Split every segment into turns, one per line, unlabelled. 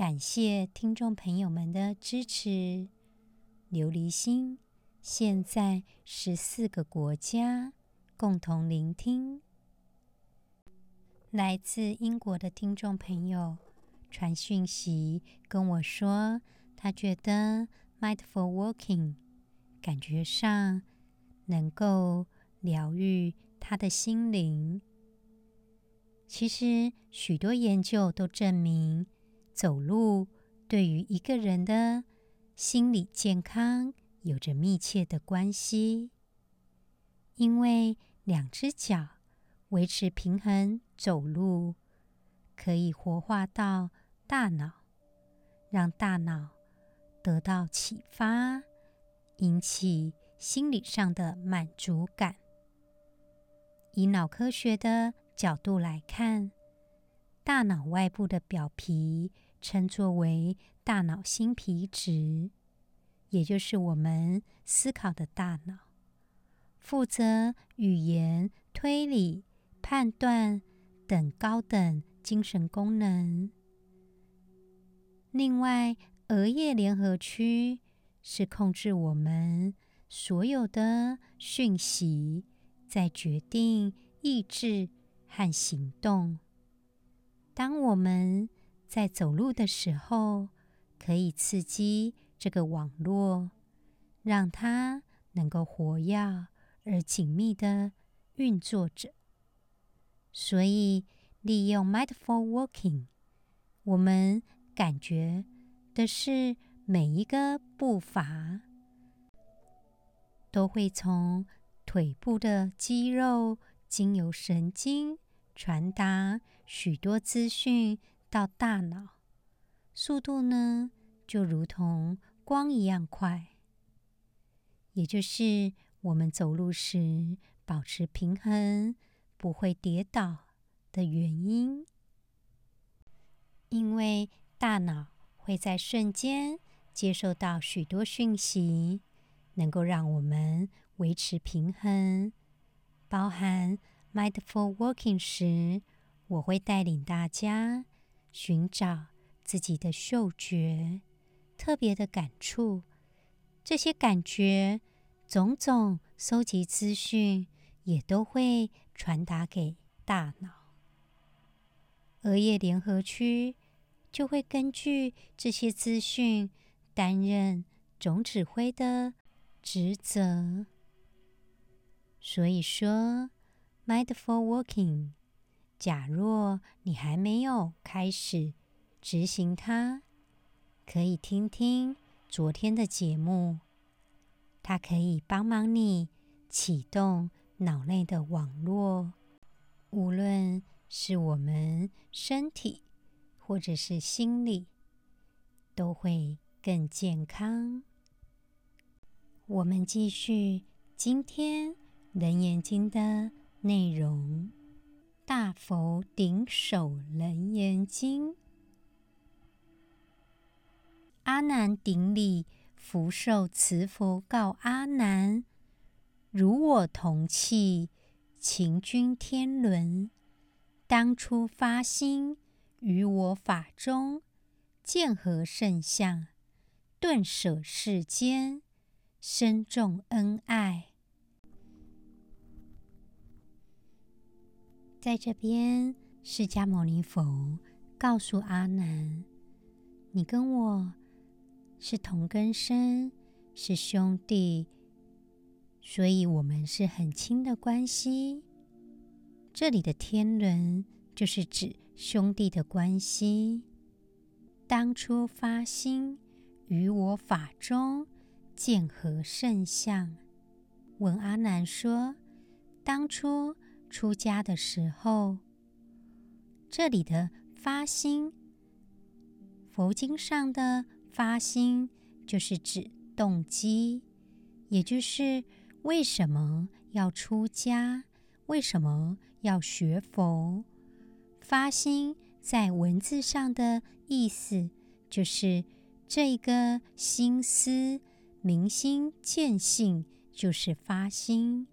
感谢听众朋友们的支持。琉璃心现在十四个国家共同聆听。来自英国的听众朋友传讯息跟我说，他觉得 Mindful Walking 感觉上能够疗愈他的心灵。其实许多研究都证明。走路对于一个人的心理健康有着密切的关系，因为两只脚维持平衡走路，可以活化到大脑，让大脑得到启发，引起心理上的满足感。以脑科学的角度来看，大脑外部的表皮。称作为大脑新皮质，也就是我们思考的大脑，负责语言、推理、判断等高等精神功能。另外，额叶联合区是控制我们所有的讯息，在决定意志和行动。当我们在走路的时候，可以刺激这个网络，让它能够活跃而紧密地运作着。所以，利用 Mindful Walking，我们感觉的是每一个步伐都会从腿部的肌肉经由神经传达许多资讯。到大脑，速度呢，就如同光一样快。也就是我们走路时保持平衡，不会跌倒的原因。因为大脑会在瞬间接受到许多讯息，能够让我们维持平衡。包含 Mindful Walking 时，我会带领大家。寻找自己的嗅觉，特别的感触，这些感觉，种种收集资讯，也都会传达给大脑。额叶联合区就会根据这些资讯，担任总指挥的职责。所以说，Mindful Walking。假若你还没有开始执行它，可以听听昨天的节目，它可以帮忙你启动脑内的网络，无论是我们身体或者是心理，都会更健康。我们继续今天《楞严经》的内容。大佛顶首楞严经，阿难顶礼，福寿慈佛告阿难：如我同契，勤君天伦，当初发心于我法中，见何圣相，顿舍世间，深重恩爱。在这边，释迦牟尼佛告诉阿难：“你跟我是同根生，是兄弟，所以我们是很亲的关系。这里的天伦就是指兄弟的关系。当初发心于我法中，见何胜相？问阿难说：当初。”出家的时候，这里的发心，佛经上的发心就是指动机，也就是为什么要出家，为什么要学佛。发心在文字上的意思，就是这个心思，明心见性，就是发心，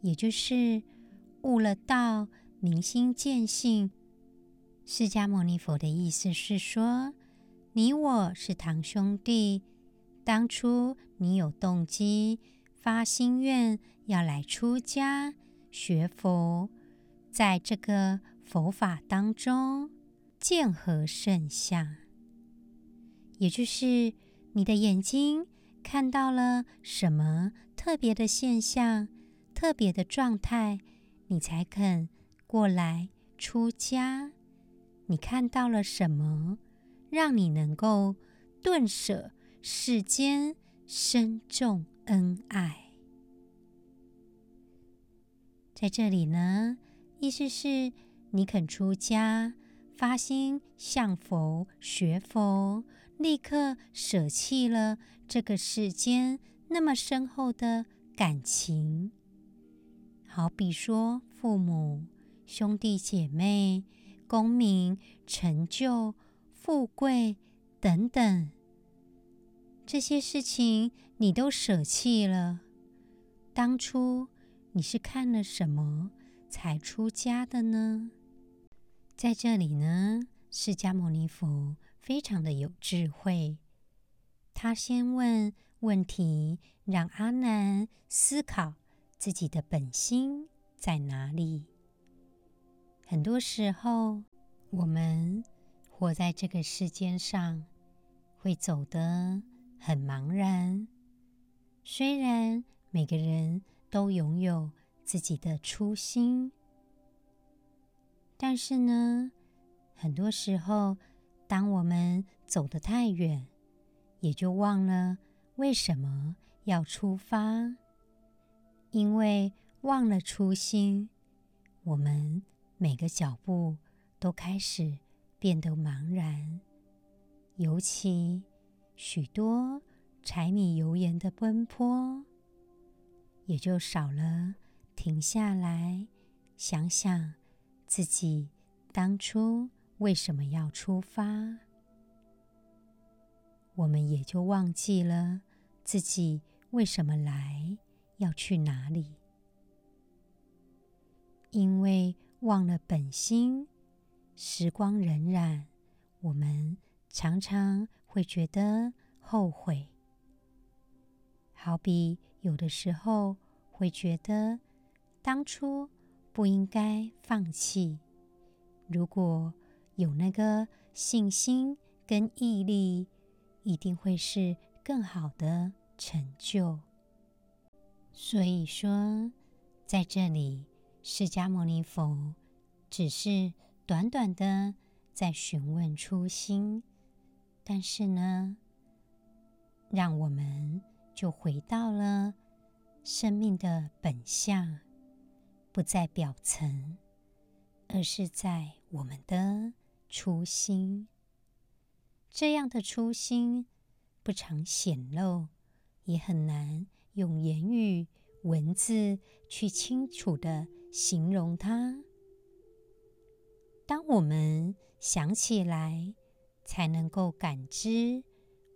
也就是悟了道，明心见性。释迦牟尼佛的意思是说，你我是堂兄弟，当初你有动机发心愿要来出家学佛，在这个佛法当中见何圣相，也就是你的眼睛看到了什么特别的现象、特别的状态，你才肯过来出家。你看到了什么，让你能够顿舍世间深重恩爱？在这里呢，意思是你肯出家，发心向佛学佛，立刻舍弃了这个世间那么深厚的感情，好比说父母、兄弟姐妹。功名、成就、富贵等等，这些事情你都舍弃了。当初你是看了什么才出家的呢？在这里呢，释迦牟尼佛非常的有智慧，他先问问题，让阿难思考自己的本心在哪里。很多时候，我们活在这个世间上，会走得很茫然。虽然每个人都拥有自己的初心，但是呢，很多时候，当我们走得太远，也就忘了为什么要出发。因为忘了初心，我们。每个脚步都开始变得茫然，尤其许多柴米油盐的奔波，也就少了停下来想想自己当初为什么要出发，我们也就忘记了自己为什么来，要去哪里，因为。忘了本心，时光荏苒，我们常常会觉得后悔。好比有的时候会觉得当初不应该放弃，如果有那个信心跟毅力，一定会是更好的成就。所以说，在这里。释迦牟尼佛只是短短的在询问初心，但是呢，让我们就回到了生命的本相，不在表层，而是在我们的初心。这样的初心不常显露，也很难用言语文字去清楚的。形容它。当我们想起来，才能够感知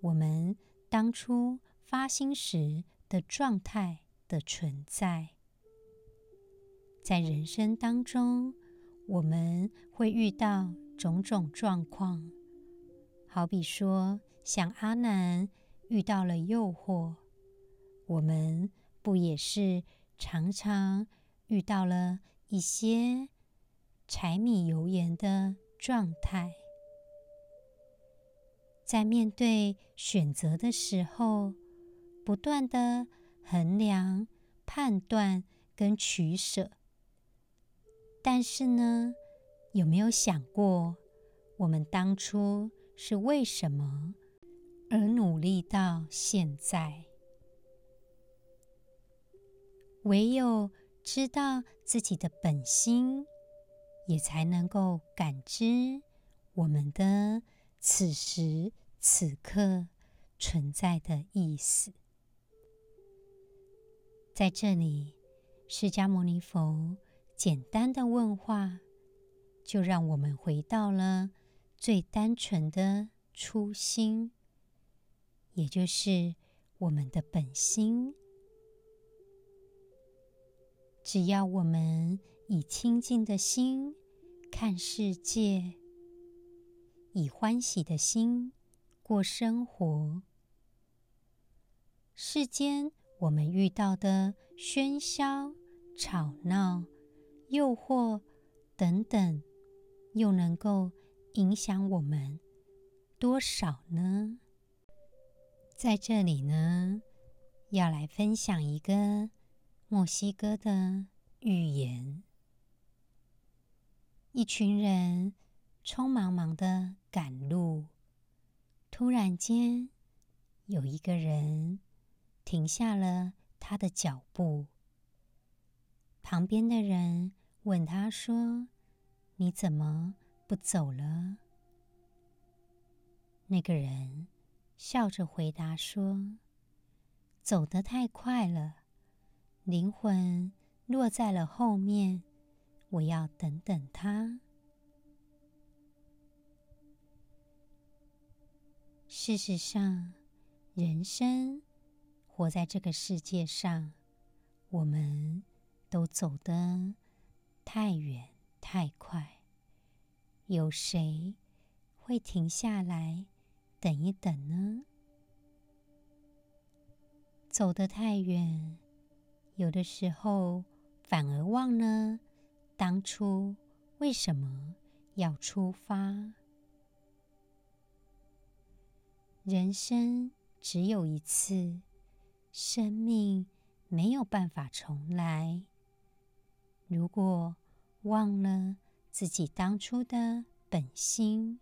我们当初发心时的状态的存在。在人生当中，我们会遇到种种状况，好比说，像阿难遇到了诱惑，我们不也是常常遇到了一些柴米油盐的状态，在面对选择的时候，不断的衡量、判断跟取舍。但是呢，有没有想过，我们当初是为什么而努力到现在？唯有知道自己的本心，也才能够感知我们的此时此刻存在的意思。在这里，释迦牟尼佛简单的问话，就让我们回到了最单纯的初心，也就是我们的本心。只要我们以清净的心看世界，以欢喜的心过生活，世间我们遇到的喧嚣、吵闹、诱惑等等，又能够影响我们多少呢？在这里呢，要来分享一个墨西哥的寓言。一群人匆忙忙的赶路，突然间，有一个人停下了他的脚步。旁边的人问他说：“你怎么不走了？”那个人笑着回答说：“走得太快了，灵魂落在了后面。”我要等等他。事实上，人生活在这个世界上，我们都走得太远太快。有谁会停下来等一等呢？走得太远，有的时候反而忘了。当初为什么要出发？人生只有一次，生命没有办法重来。如果忘了自己当初的本心，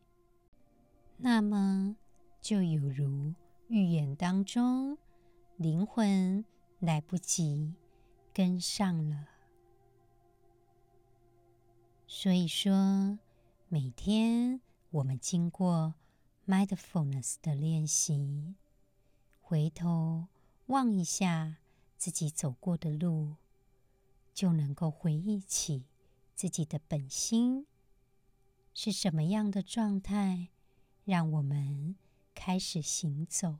那么就有如预言当中，灵魂来不及跟上了。所以说，每天我们经过 mindfulness 的练习，回头望一下自己走过的路，就能够回忆起自己的本心是什么样的状态，让我们开始行走，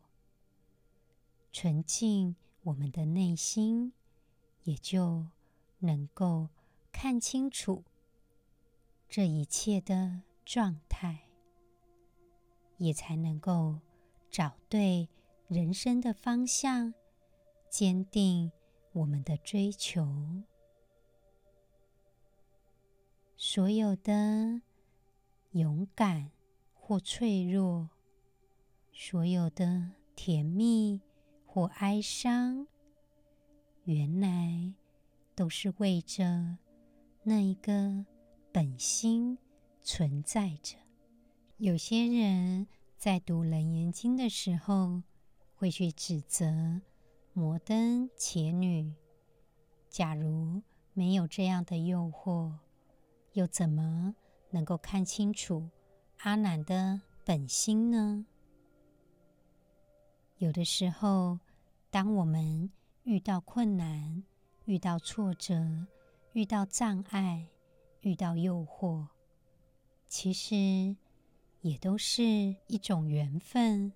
纯净我们的内心，也就能够看清楚。这一切的状态，也才能够找对人生的方向，坚定我们的追求。所有的勇敢或脆弱，所有的甜蜜或哀伤，原来都是为着那一个。本心存在着。有些人在读《楞严经》的时候，会去指责摩登伽女。假如没有这样的诱惑，又怎么能够看清楚阿难的本心呢？有的时候，当我们遇到困难、遇到挫折、遇到障碍，遇到诱惑，其实也都是一种缘分，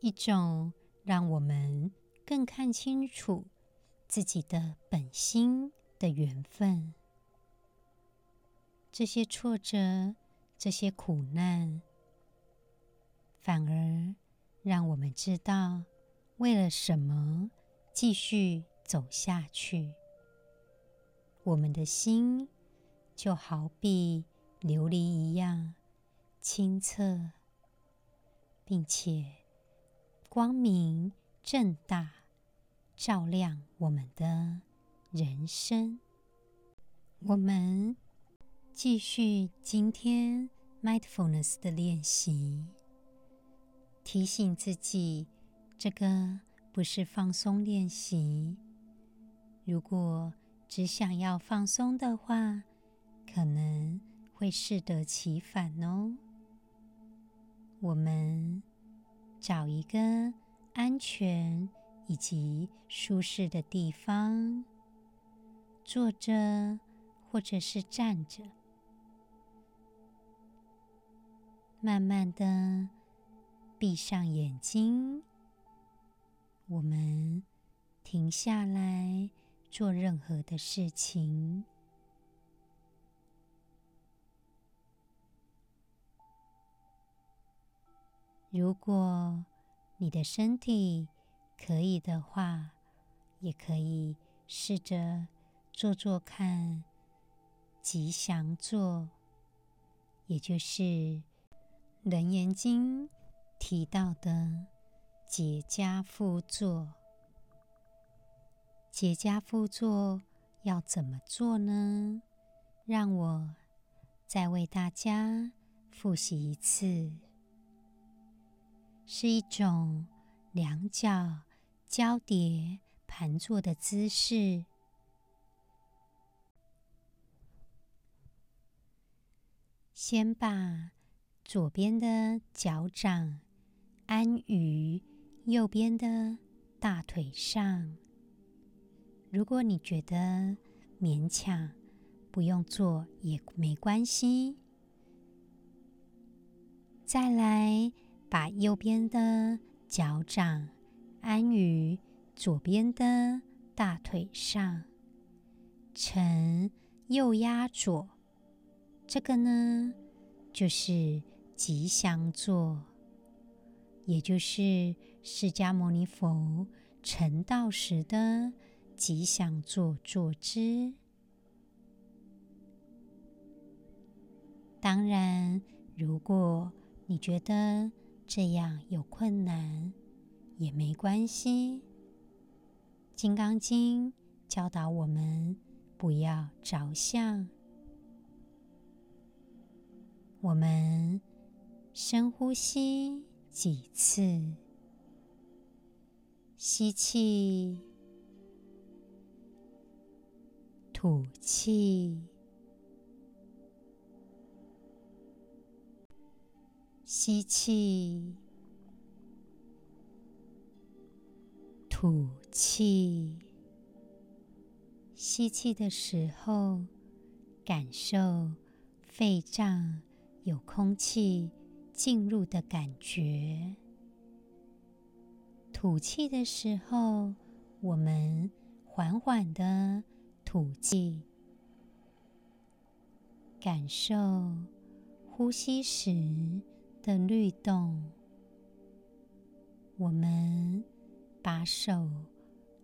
一种让我们更看清楚自己的本心的缘分。这些挫折，这些苦难，反而让我们知道为了什么继续走下去。我们的心就好比琉璃一样清澈，并且光明正大，照亮我们的人生。我们继续今天 mindfulness 的练习，提醒自己，这个不是放松练习。如果只想要放松的话，可能会适得其反哦。我们找一个安全以及舒适的地方，坐着或者是站着，慢慢的闭上眼睛。我们停下来做任何的事情。如果你的身体可以的话，也可以试着做做看吉祥坐，也就是《楞严经》提到的结跏趺坐。结跏趺坐要怎么做呢？让我再为大家复习一次。是一种两脚交叠盘坐的姿势。先把左边的脚掌安于右边的大腿上。如果你觉得勉强，不用做也没关系。再来。把右边的脚掌安于左边的大腿上，呈右压左。这个呢，就是吉祥坐，也就是释迦牟尼佛成道时的吉祥坐坐姿。当然，如果你觉得，这样有困难也没关系，《金刚经》教导我们不要着相。我们深呼吸几次，吸气，吐气。吸气，吐气。吸气的时候，感受肺脏有空气进入的感觉；吐气的时候，我们缓缓的吐气，感受呼吸时的律动，我们把手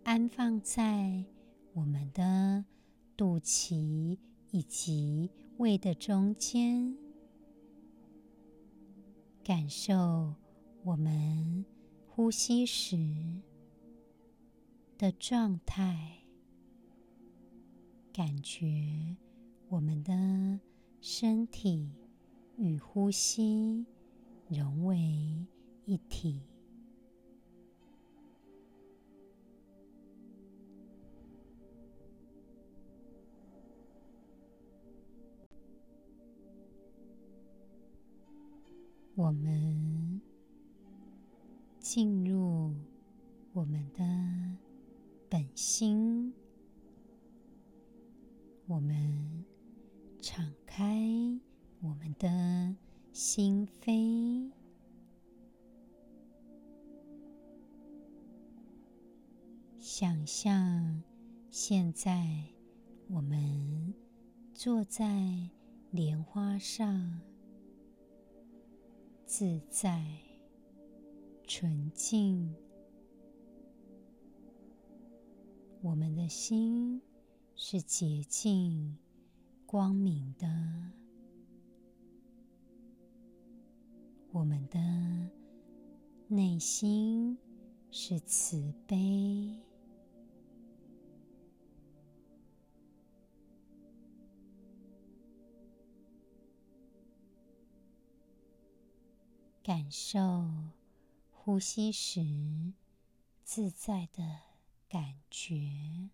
安放在我们的肚脐以及胃的中间，感受我们呼吸时的状态，感觉我们的身体与呼吸。融为一体。我们进入我们的本心，我们敞开我们的。心扉，想象现在我们坐在莲花上，自在、纯净。我们的心是洁净、光明的。我们的内心是慈悲，感受呼吸时自在的感觉。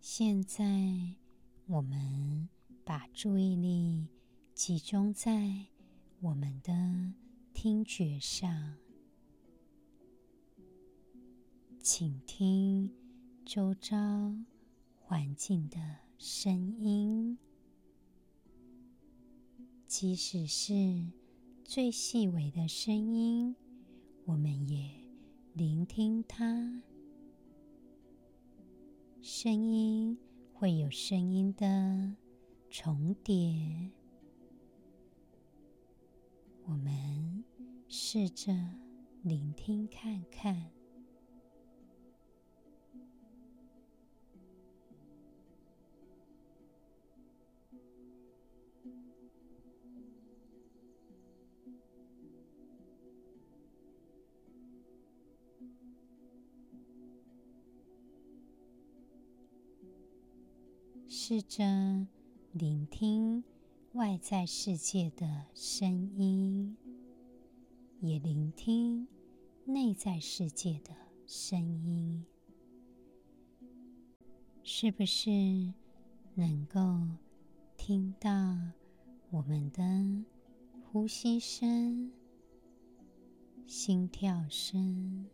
现在，我们把注意力集中在我们的听觉上，请听周遭环境的声音，即使是最细微的声音，我们也聆听它。声音会有声音的重叠，我们试着聆听看看。试着聆听外在世界的声音，也聆听内在世界的声音，是不是能够听到我们的呼吸声、心跳声？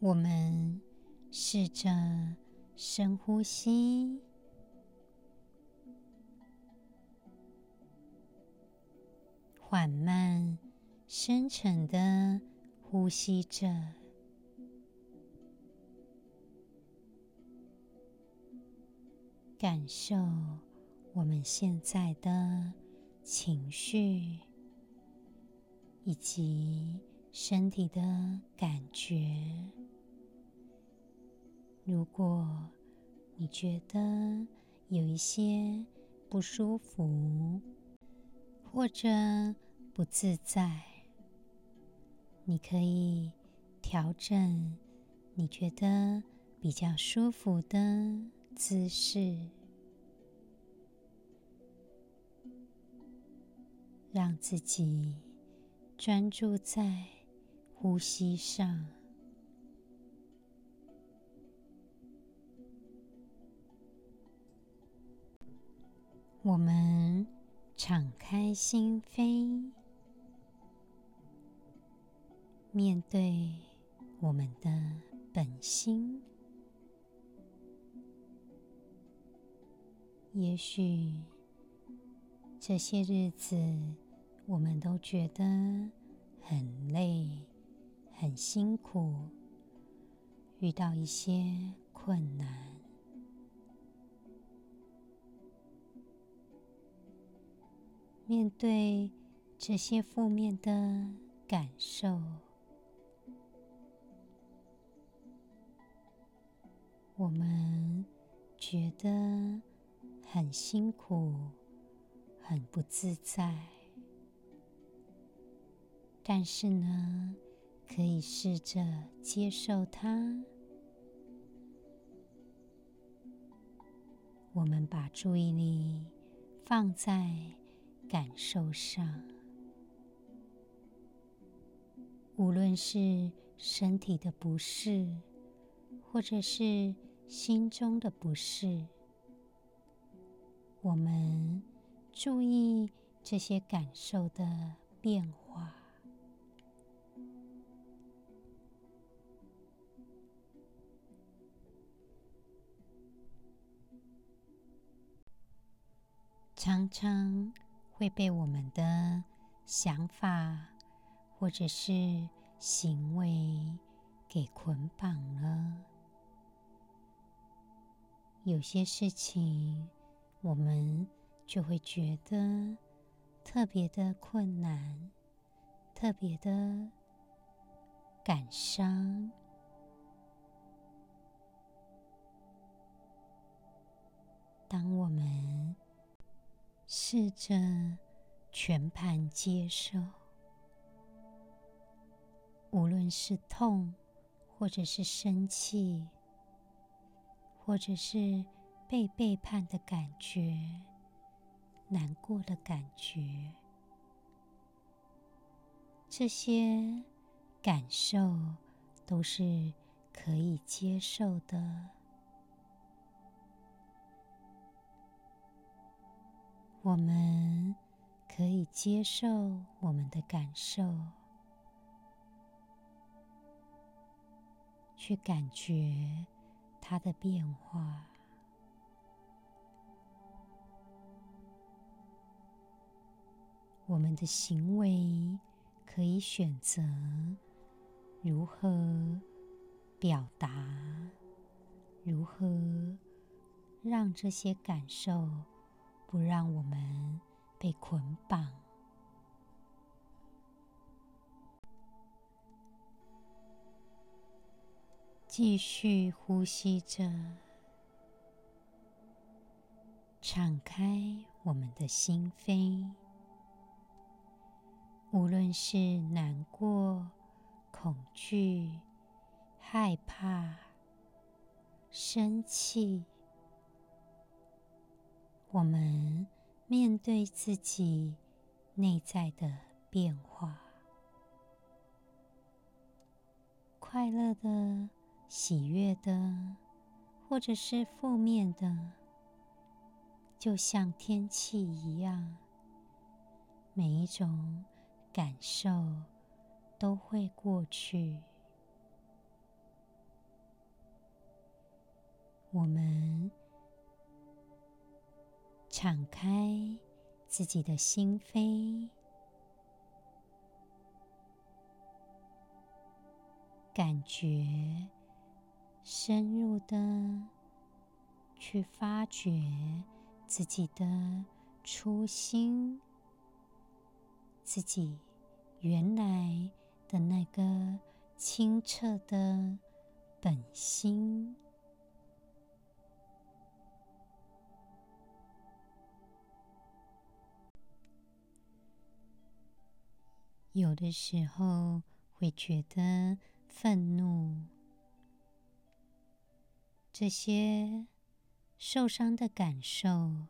我们试着深呼吸，缓慢、深沉的呼吸着，感受我们现在的情绪以及身体的感觉。如果你觉得有一些不舒服或者不自在，你可以调整你觉得比较舒服的姿势，让自己专注在呼吸上。我们敞开心扉，面对我们的本心。也许这些日子我们都觉得很累、很辛苦，遇到一些困难。面对这些负面的感受，我们觉得很辛苦，很不自在。但是呢，可以试着接受它。我们把注意力放在感受上，无论是身体的不适，或者是心中的不适，我们注意这些感受的变化，常常会被我们的想法或者是行为给捆绑了。有些事情，我们就会觉得特别的困难，特别的感伤。当我们试着全盘接受，无论是痛，或者是生气。或者是被背叛的感觉，难过的感觉，这些感受都是可以接受的。我们可以接受我们的感受，去感觉。它的变化，我们的行为可以选择如何表达，如何让这些感受不让我们被捆绑。继续呼吸着，敞开我们的心扉。无论是难过、恐惧、害怕、生气，我们面对自己内在的变化，快乐的。喜悦的，或者是负面的，就像天气一样，每一种感受都会过去。我们敞开自己的心扉，感觉。深入的去发掘自己的初心，自己原来的那个清澈的本心。有的时候会觉得愤怒。这些受伤的感受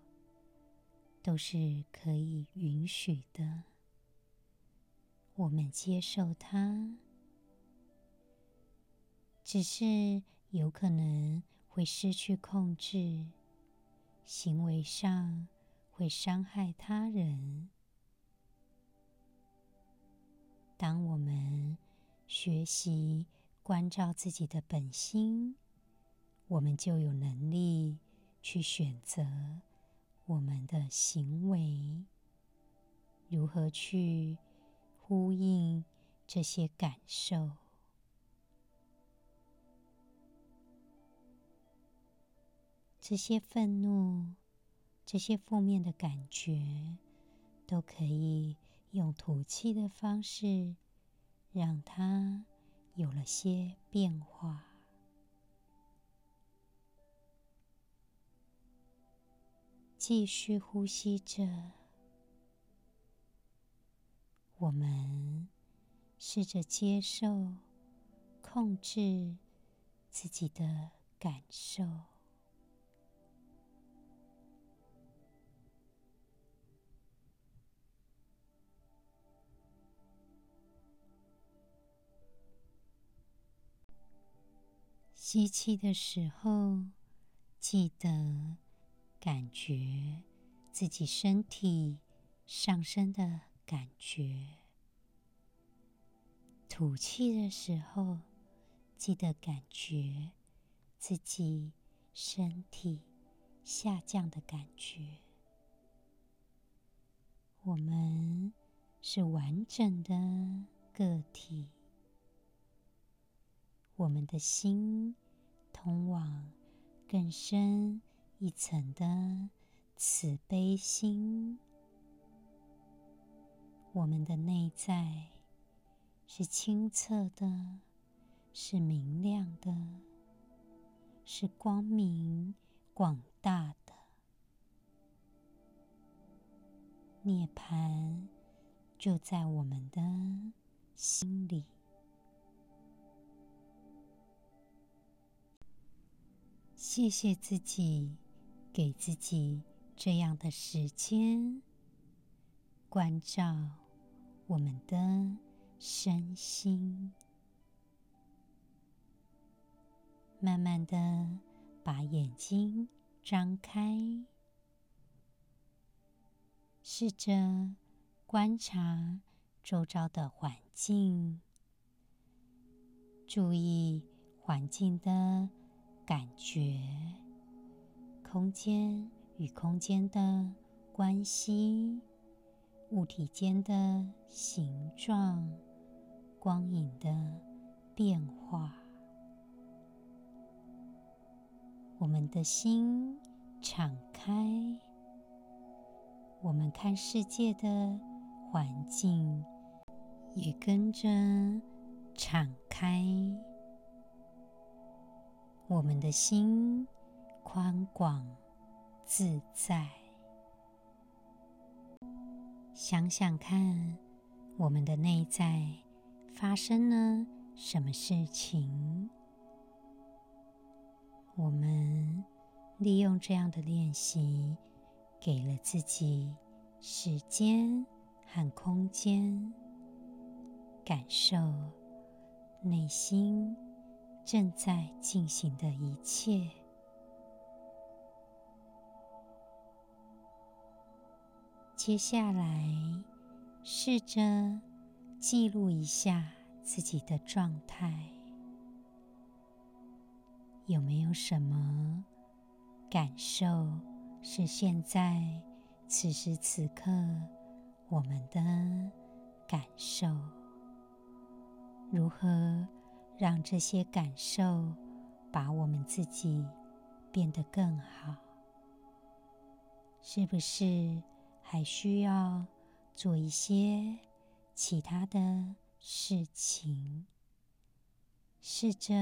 都是可以允许的，我们接受它，只是有可能会失去控制，行为上会伤害他人。当我们学习关照自己的本心，我们就有能力去选择我们的行为，如何去呼应这些感受，这些愤怒，这些负面的感觉，都可以用吐气的方式，让它有了些变化。继续呼吸着，我们试着接受、控制自己的感受。吸气的时候，记得。感觉自己身体上升的感觉。吐气的时候，记得感觉自己身体下降的感觉。我们是完整的个体，我们的心通往更深一层的慈悲心。我们的内在是清澈的，是明亮的，是光明广大的。涅槃就在我们的心里。谢谢自己，给自己这样的时间，关照我们的身心。慢慢的把眼睛张开，试着观察周遭的环境，注意环境的。感觉空间与空间的关系，物体间的形状，光影的变化。我们的心敞开，我们看世界的环境也跟着敞开。我们的心宽广自在。想想看，我们的内在发生了什么事情？我们利用这样的练习，给了自己时间和空间，感受内心。正在进行的一切。接下来，试着记录一下自己的状态，有没有什么感受是现在此时此刻我们的感受？如何？让这些感受把我们自己变得更好，是不是还需要做一些其他的事情？试着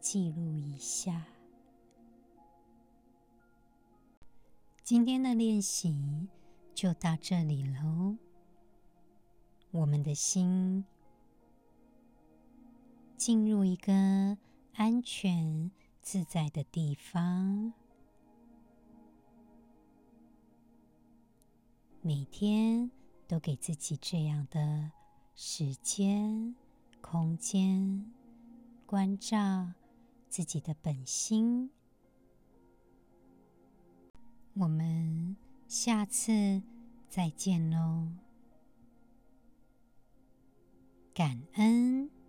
记录一下。今天的练习就到这里喽。我们的心。进入一个安全自在的地方，每天都给自己这样的时间、空间，关照自己的本心。我们下次再见喽，感恩。